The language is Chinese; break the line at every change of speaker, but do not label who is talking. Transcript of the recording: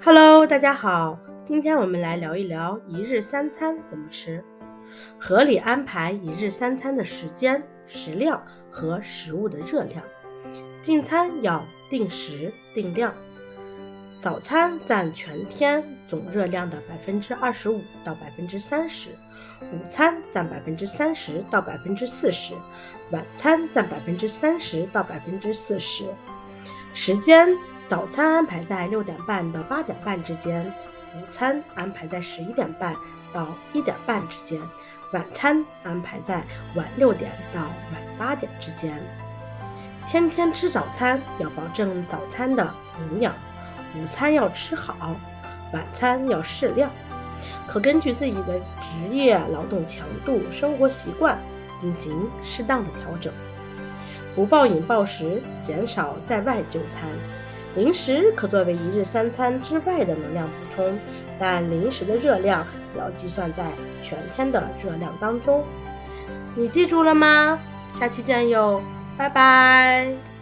Hello，大家好，今天我们来聊一聊一日三餐怎么吃，合理安排一日三餐的时间、食量和食物的热量。进餐要定时定量，早餐占全天总热量的百分之二十五到百分之三十，午餐占百分之三十到百分之四十，晚餐占百分之三十到百分之四十。时间。早餐安排在六点半到八点半之间，午餐安排在十一点半到一点半之间，晚餐安排在晚六点到晚八点之间。天天吃早餐要保证早餐的营养，午餐要吃好，晚餐要适量，可根据自己的职业劳动强度、生活习惯进行适当的调整，不暴饮暴食，减少在外就餐。零食可作为一日三餐之外的能量补充，但零食的热量要计算在全天的热量当中。你记住了吗？下期见哟，拜拜。